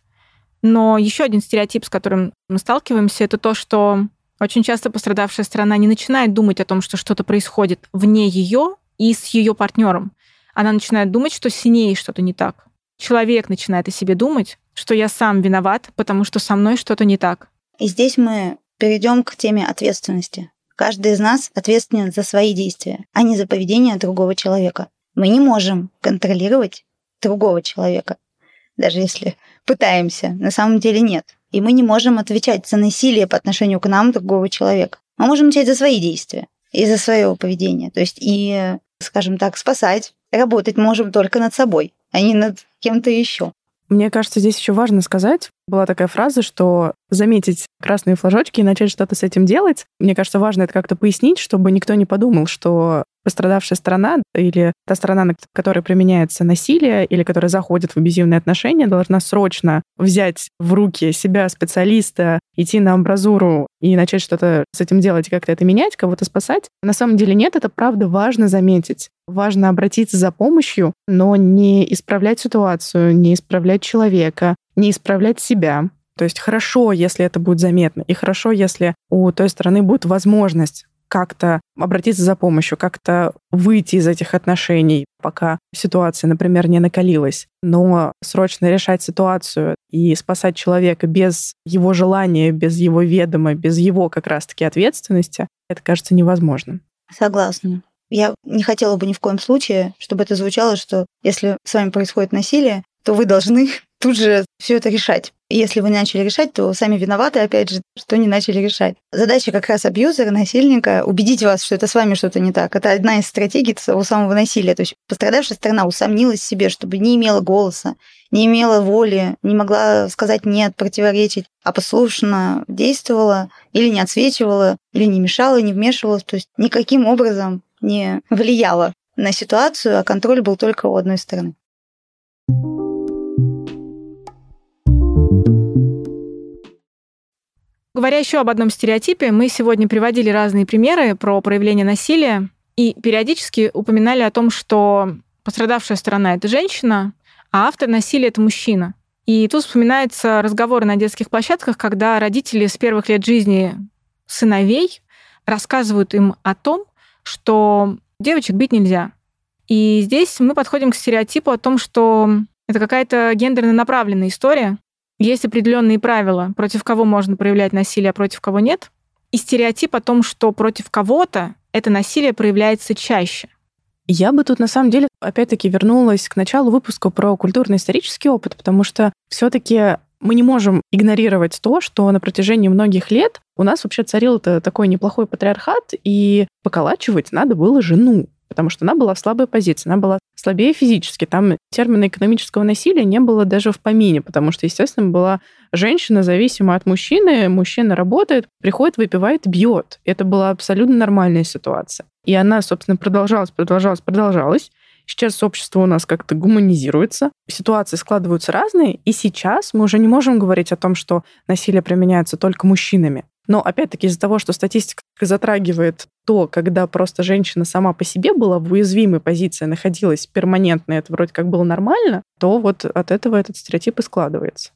Но еще один стереотип, с которым мы сталкиваемся, это то, что очень часто пострадавшая страна не начинает думать о том, что что-то происходит вне ее и с ее партнером. Она начинает думать, что с ней что-то не так человек начинает о себе думать, что я сам виноват, потому что со мной что-то не так. И здесь мы перейдем к теме ответственности. Каждый из нас ответственен за свои действия, а не за поведение другого человека. Мы не можем контролировать другого человека, даже если пытаемся. На самом деле нет. И мы не можем отвечать за насилие по отношению к нам другого человека. Мы можем отвечать за свои действия и за свое поведение. То есть и, скажем так, спасать, работать можем только над собой а не над кем-то еще. Мне кажется, здесь еще важно сказать, была такая фраза, что заметить красные флажочки и начать что-то с этим делать. Мне кажется, важно это как-то пояснить, чтобы никто не подумал, что пострадавшая сторона или та сторона, на которой применяется насилие или которая заходит в абьюзивные отношения, должна срочно взять в руки себя, специалиста, идти на амбразуру и начать что-то с этим делать, как-то это менять, кого-то спасать. На самом деле нет, это правда важно заметить. Важно обратиться за помощью, но не исправлять ситуацию, не исправлять человека, не исправлять себя. То есть хорошо, если это будет заметно, и хорошо, если у той стороны будет возможность как-то обратиться за помощью, как-то выйти из этих отношений, пока ситуация, например, не накалилась. Но срочно решать ситуацию и спасать человека без его желания, без его ведома, без его как раз-таки ответственности, это кажется невозможным. Согласна. Я не хотела бы ни в коем случае, чтобы это звучало, что если с вами происходит насилие, то вы должны тут же все это решать. Если вы начали решать, то сами виноваты, опять же, что не начали решать. Задача как раз абьюзера, насильника, убедить вас, что это с вами что-то не так. Это одна из стратегий того самого насилия. То есть пострадавшая сторона усомнилась в себе, чтобы не имела голоса, не имела воли, не могла сказать «нет», противоречить, а послушно действовала или не отсвечивала, или не мешала, не вмешивалась, то есть никаким образом не влияла на ситуацию, а контроль был только у одной стороны. Говоря еще об одном стереотипе, мы сегодня приводили разные примеры про проявление насилия и периодически упоминали о том, что пострадавшая сторона — это женщина, а автор насилия — это мужчина. И тут вспоминаются разговоры на детских площадках, когда родители с первых лет жизни сыновей рассказывают им о том, что девочек бить нельзя. И здесь мы подходим к стереотипу о том, что это какая-то гендерно направленная история, есть определенные правила, против кого можно проявлять насилие, а против кого нет. И стереотип о том, что против кого-то это насилие проявляется чаще. Я бы тут на самом деле опять-таки вернулась к началу выпуска про культурно-исторический опыт, потому что все-таки мы не можем игнорировать то, что на протяжении многих лет у нас вообще царил такой неплохой патриархат, и поколачивать надо было жену потому что она была в слабой позиции, она была слабее физически. Там термина экономического насилия не было даже в помине, потому что, естественно, была женщина зависима от мужчины, мужчина работает, приходит, выпивает, бьет. Это была абсолютно нормальная ситуация. И она, собственно, продолжалась, продолжалась, продолжалась. Сейчас общество у нас как-то гуманизируется, ситуации складываются разные, и сейчас мы уже не можем говорить о том, что насилие применяется только мужчинами. Но опять-таки из-за того, что статистика затрагивает то, когда просто женщина сама по себе была в уязвимой позиции, находилась перманентно, это вроде как было нормально, то вот от этого этот стереотип и складывается.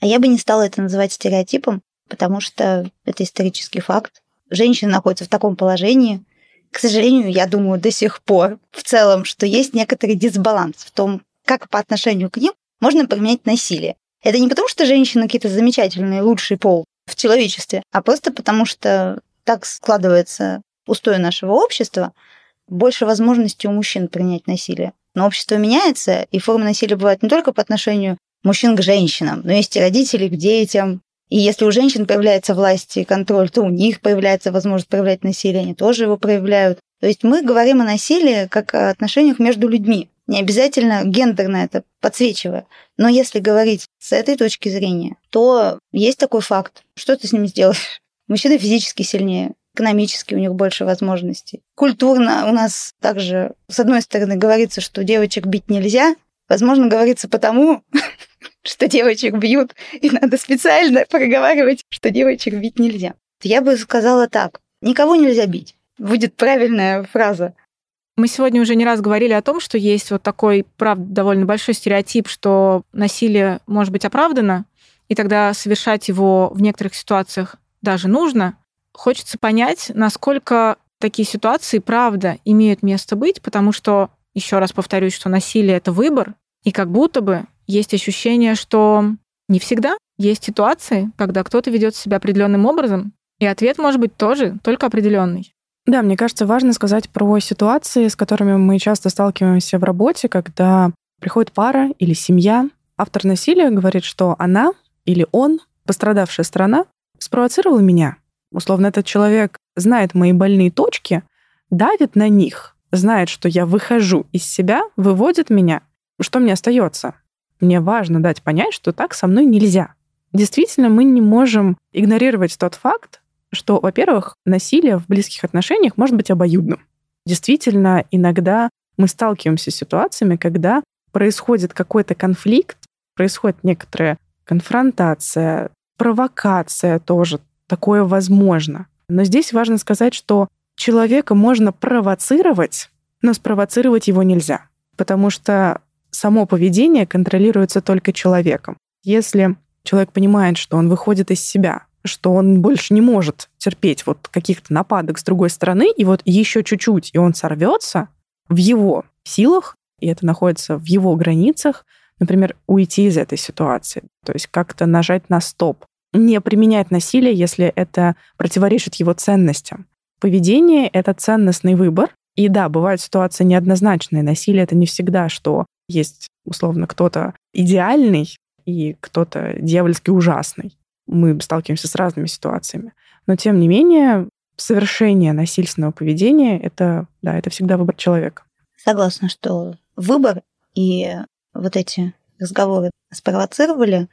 А я бы не стала это называть стереотипом, потому что это исторический факт. Женщина находится в таком положении, к сожалению, я думаю до сих пор в целом, что есть некоторый дисбаланс в том, как по отношению к ним можно применять насилие. Это не потому, что женщины какие-то замечательные, лучший пол в человечестве, а просто потому, что так складывается устои нашего общества, больше возможностей у мужчин принять насилие. Но общество меняется, и формы насилия бывают не только по отношению мужчин к женщинам, но есть и родители к детям. И если у женщин появляется власть и контроль, то у них появляется возможность проявлять насилие, они тоже его проявляют. То есть мы говорим о насилии как о отношениях между людьми. Не обязательно гендерно это подсвечивая. Но если говорить с этой точки зрения, то есть такой факт. Что ты с ним сделаешь? Мужчины физически сильнее, экономически у них больше возможностей. Культурно у нас также, с одной стороны, говорится, что девочек бить нельзя. Возможно, говорится потому, что девочек бьют, и надо специально проговаривать, что девочек бить нельзя. Я бы сказала так. Никого нельзя бить. Будет правильная фраза. Мы сегодня уже не раз говорили о том, что есть вот такой, правда, довольно большой стереотип, что насилие может быть оправдано, и тогда совершать его в некоторых ситуациях даже нужно. Хочется понять, насколько такие ситуации, правда, имеют место быть, потому что, еще раз повторюсь, что насилие — это выбор, и как будто бы есть ощущение, что не всегда есть ситуации, когда кто-то ведет себя определенным образом, и ответ может быть тоже только определенный. Да, мне кажется, важно сказать про ситуации, с которыми мы часто сталкиваемся в работе, когда приходит пара или семья. Автор насилия говорит, что она или он, пострадавшая сторона, спровоцировала меня. Условно, этот человек знает мои больные точки, давит на них, знает, что я выхожу из себя, выводит меня. Что мне остается? Мне важно дать понять, что так со мной нельзя. Действительно, мы не можем игнорировать тот факт, что, во-первых, насилие в близких отношениях может быть обоюдным. действительно иногда мы сталкиваемся с ситуациями, когда происходит какой-то конфликт, происходит некоторая конфронтация, провокация тоже. Такое возможно. Но здесь важно сказать, что человека можно провоцировать, но спровоцировать его нельзя, потому что само поведение контролируется только человеком. Если человек понимает, что он выходит из себя, что он больше не может терпеть вот каких-то нападок с другой стороны, и вот еще чуть-чуть, и он сорвется, в его силах, и это находится в его границах, например, уйти из этой ситуации, то есть как-то нажать на стоп, не применять насилие, если это противоречит его ценностям. Поведение — это ценностный выбор, и да, бывают ситуации неоднозначные. Насилие — это не всегда, что есть, условно, кто-то идеальный и кто-то дьявольски ужасный мы сталкиваемся с разными ситуациями. Но тем не менее, совершение насильственного поведения это, да, это всегда выбор человека. Согласна, что выбор и вот эти разговоры спровоцировали.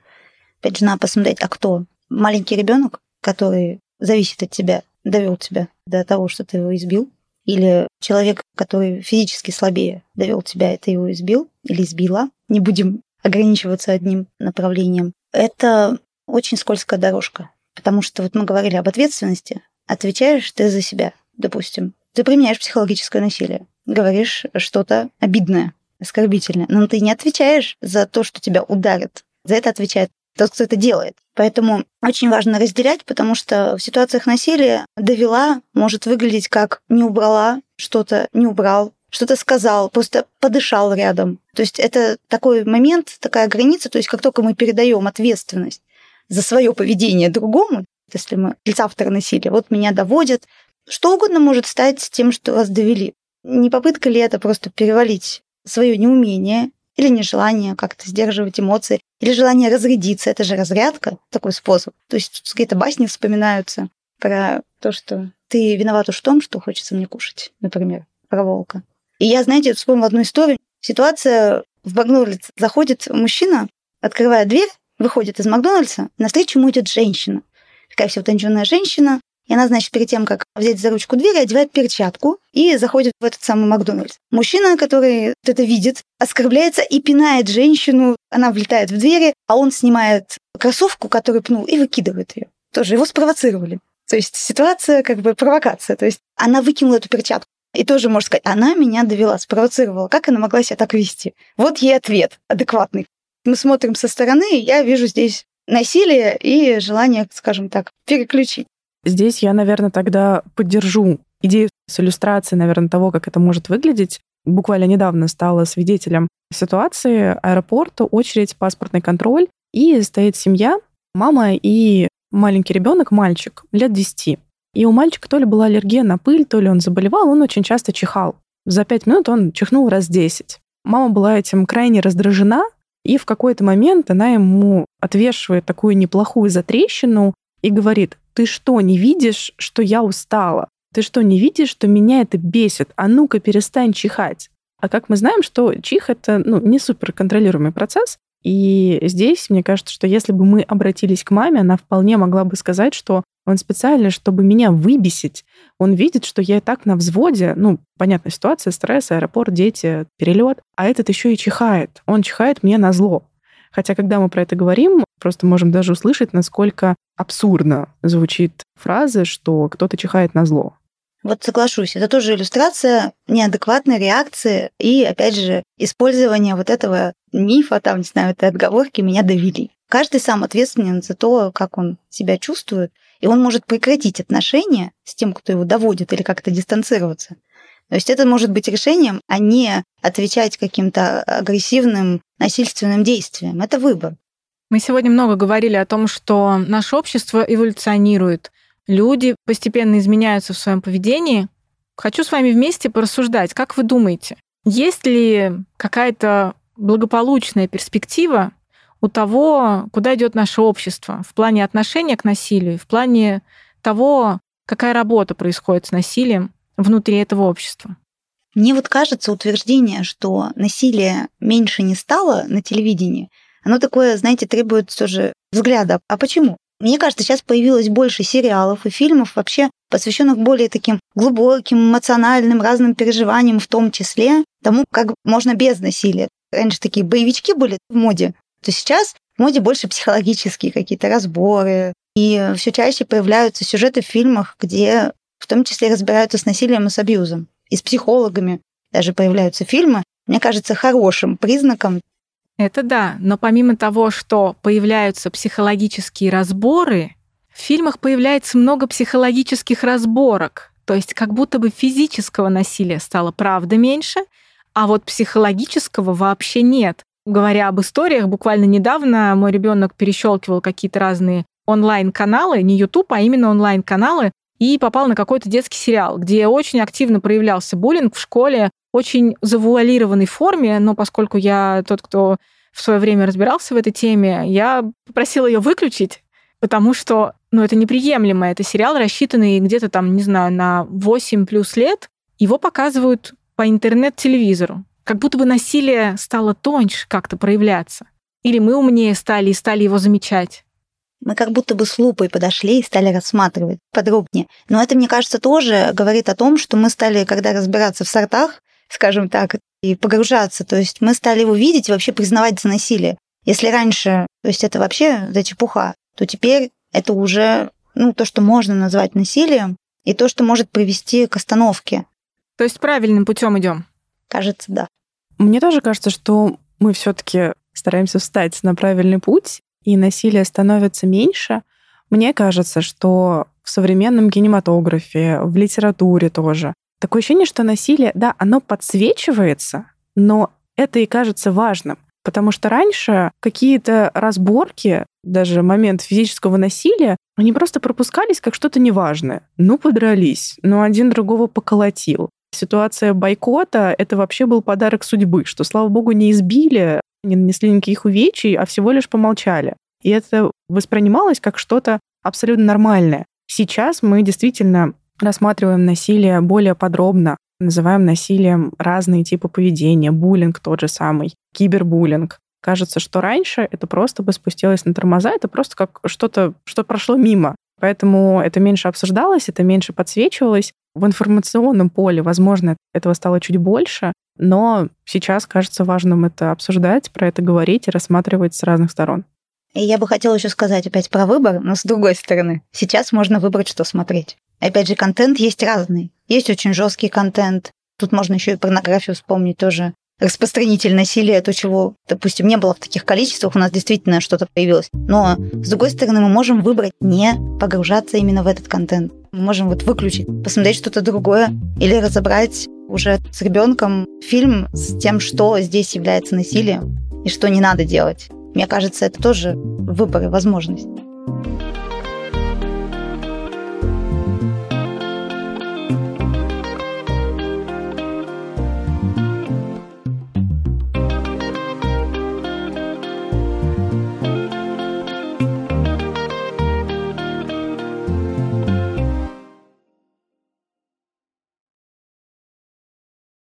Опять же, надо посмотреть, а кто? Маленький ребенок, который зависит от тебя, довел тебя до того, что ты его избил, или человек, который физически слабее, довел тебя, ты его избил или избила. Не будем ограничиваться одним направлением. Это очень скользкая дорожка. Потому что вот мы говорили об ответственности. Отвечаешь ты за себя, допустим. Ты применяешь психологическое насилие. Говоришь что-то обидное, оскорбительное. Но ты не отвечаешь за то, что тебя ударят. За это отвечает тот, кто это делает. Поэтому очень важно разделять, потому что в ситуациях насилия довела может выглядеть как не убрала что-то, не убрал, что-то сказал, просто подышал рядом. То есть это такой момент, такая граница, то есть как только мы передаем ответственность за свое поведение другому, если мы лица автора насилия, вот меня доводят, что угодно может стать тем, что вас довели. Не попытка ли это просто перевалить свое неумение или нежелание как-то сдерживать эмоции, или желание разрядиться, это же разрядка, такой способ. То есть какие-то басни вспоминаются про то, что ты виноват уж в том, что хочется мне кушать, например, про волка. И я, знаете, вспомнила одну историю. Ситуация в Макдональдс заходит мужчина, открывает дверь, выходит из Макдональдса, навстречу ему идет женщина. Такая вся утонченная женщина. И она, значит, перед тем, как взять за ручку двери, одевает перчатку и заходит в этот самый Макдональдс. Мужчина, который это видит, оскорбляется и пинает женщину. Она влетает в двери, а он снимает кроссовку, которую пнул, и выкидывает ее. Тоже его спровоцировали. То есть ситуация как бы провокация. То есть она выкинула эту перчатку. И тоже можно сказать, она меня довела, спровоцировала. Как она могла себя так вести? Вот ей ответ адекватный мы смотрим со стороны, и я вижу здесь насилие и желание, скажем так, переключить. Здесь я, наверное, тогда поддержу идею с иллюстрацией, наверное, того, как это может выглядеть. Буквально недавно стала свидетелем ситуации аэропорта, очередь, паспортный контроль, и стоит семья, мама и маленький ребенок, мальчик, лет 10. И у мальчика то ли была аллергия на пыль, то ли он заболевал, он очень часто чихал. За пять минут он чихнул раз десять. Мама была этим крайне раздражена, и в какой-то момент она ему отвешивает такую неплохую затрещину и говорит, ты что, не видишь, что я устала? Ты что, не видишь, что меня это бесит? А ну-ка, перестань чихать. А как мы знаем, что чих — это ну, не супер контролируемый процесс, и здесь, мне кажется, что если бы мы обратились к маме, она вполне могла бы сказать, что он специально, чтобы меня выбесить, он видит, что я и так на взводе, ну, понятная ситуация, стресс, аэропорт, дети, перелет, а этот еще и чихает. Он чихает мне на зло. Хотя, когда мы про это говорим, просто можем даже услышать, насколько абсурдно звучит фраза, что кто-то чихает на зло. Вот соглашусь, это тоже иллюстрация неадекватной реакции и, опять же, использование вот этого мифа, там, не знаю, этой отговорки «меня довели». Каждый сам ответственен за то, как он себя чувствует, и он может прекратить отношения с тем, кто его доводит, или как-то дистанцироваться. То есть это может быть решением, а не отвечать каким-то агрессивным, насильственным действием. Это выбор. Мы сегодня много говорили о том, что наше общество эволюционирует, люди постепенно изменяются в своем поведении. Хочу с вами вместе порассуждать. Как вы думаете, есть ли какая-то благополучная перспектива у того, куда идет наше общество в плане отношения к насилию, в плане того, какая работа происходит с насилием внутри этого общества? Мне вот кажется утверждение, что насилие меньше не стало на телевидении, оно такое, знаете, требует тоже взгляда. А почему? Мне кажется, сейчас появилось больше сериалов и фильмов вообще посвященных более таким глубоким, эмоциональным, разным переживаниям, в том числе тому, как можно без насилия. Раньше такие боевички были в моде, то сейчас в моде больше психологические какие-то разборы. И все чаще появляются сюжеты в фильмах, где в том числе разбираются с насилием и с абьюзом. И с психологами даже появляются фильмы. Мне кажется, хорошим признаком это да, но помимо того, что появляются психологические разборы, в фильмах появляется много психологических разборок, то есть как будто бы физического насилия стало правда меньше, а вот психологического вообще нет. Говоря об историях, буквально недавно мой ребенок перещелкивал какие-то разные онлайн-каналы, не YouTube, а именно онлайн-каналы, и попал на какой-то детский сериал, где очень активно проявлялся буллинг в школе, очень завуалированной форме, но поскольку я тот, кто в свое время разбирался в этой теме, я попросила ее выключить, потому что, ну, это неприемлемо. Это сериал, рассчитанный где-то там, не знаю, на 8 плюс лет. Его показывают по интернет-телевизору. Как будто бы насилие стало тоньше как-то проявляться. Или мы умнее стали и стали его замечать. Мы как будто бы с лупой подошли и стали рассматривать подробнее. Но это, мне кажется, тоже говорит о том, что мы стали, когда разбираться в сортах, скажем так, и погружаться. То есть мы стали его видеть и вообще признавать за насилие. Если раньше, то есть это вообще за чепуха, то теперь это уже ну, то, что можно назвать насилием, и то, что может привести к остановке. То есть правильным путем идем? Кажется, да. Мне тоже кажется, что мы все-таки стараемся встать на правильный путь, и насилие становится меньше. Мне кажется, что в современном кинематографе, в литературе тоже Такое ощущение, что насилие, да, оно подсвечивается, но это и кажется важным. Потому что раньше какие-то разборки, даже момент физического насилия, они просто пропускались как что-то неважное. Ну, подрались, ну, один другого поколотил. Ситуация бойкота — это вообще был подарок судьбы, что, слава богу, не избили, не нанесли никаких увечий, а всего лишь помолчали. И это воспринималось как что-то абсолютно нормальное. Сейчас мы действительно рассматриваем насилие более подробно, называем насилием разные типы поведения, буллинг тот же самый, кибербуллинг. Кажется, что раньше это просто бы спустилось на тормоза, это просто как что-то, что прошло мимо. Поэтому это меньше обсуждалось, это меньше подсвечивалось. В информационном поле, возможно, этого стало чуть больше, но сейчас кажется важным это обсуждать, про это говорить и рассматривать с разных сторон. И я бы хотела еще сказать опять про выбор, но с другой стороны. Сейчас можно выбрать, что смотреть. Опять же, контент есть разный. Есть очень жесткий контент. Тут можно еще и порнографию вспомнить тоже. Распространитель насилия, то, чего, допустим, не было в таких количествах, у нас действительно что-то появилось. Но, с другой стороны, мы можем выбрать не погружаться именно в этот контент. Мы можем вот выключить, посмотреть что-то другое или разобрать уже с ребенком фильм с тем, что здесь является насилием и что не надо делать. Мне кажется, это тоже выбор и возможность.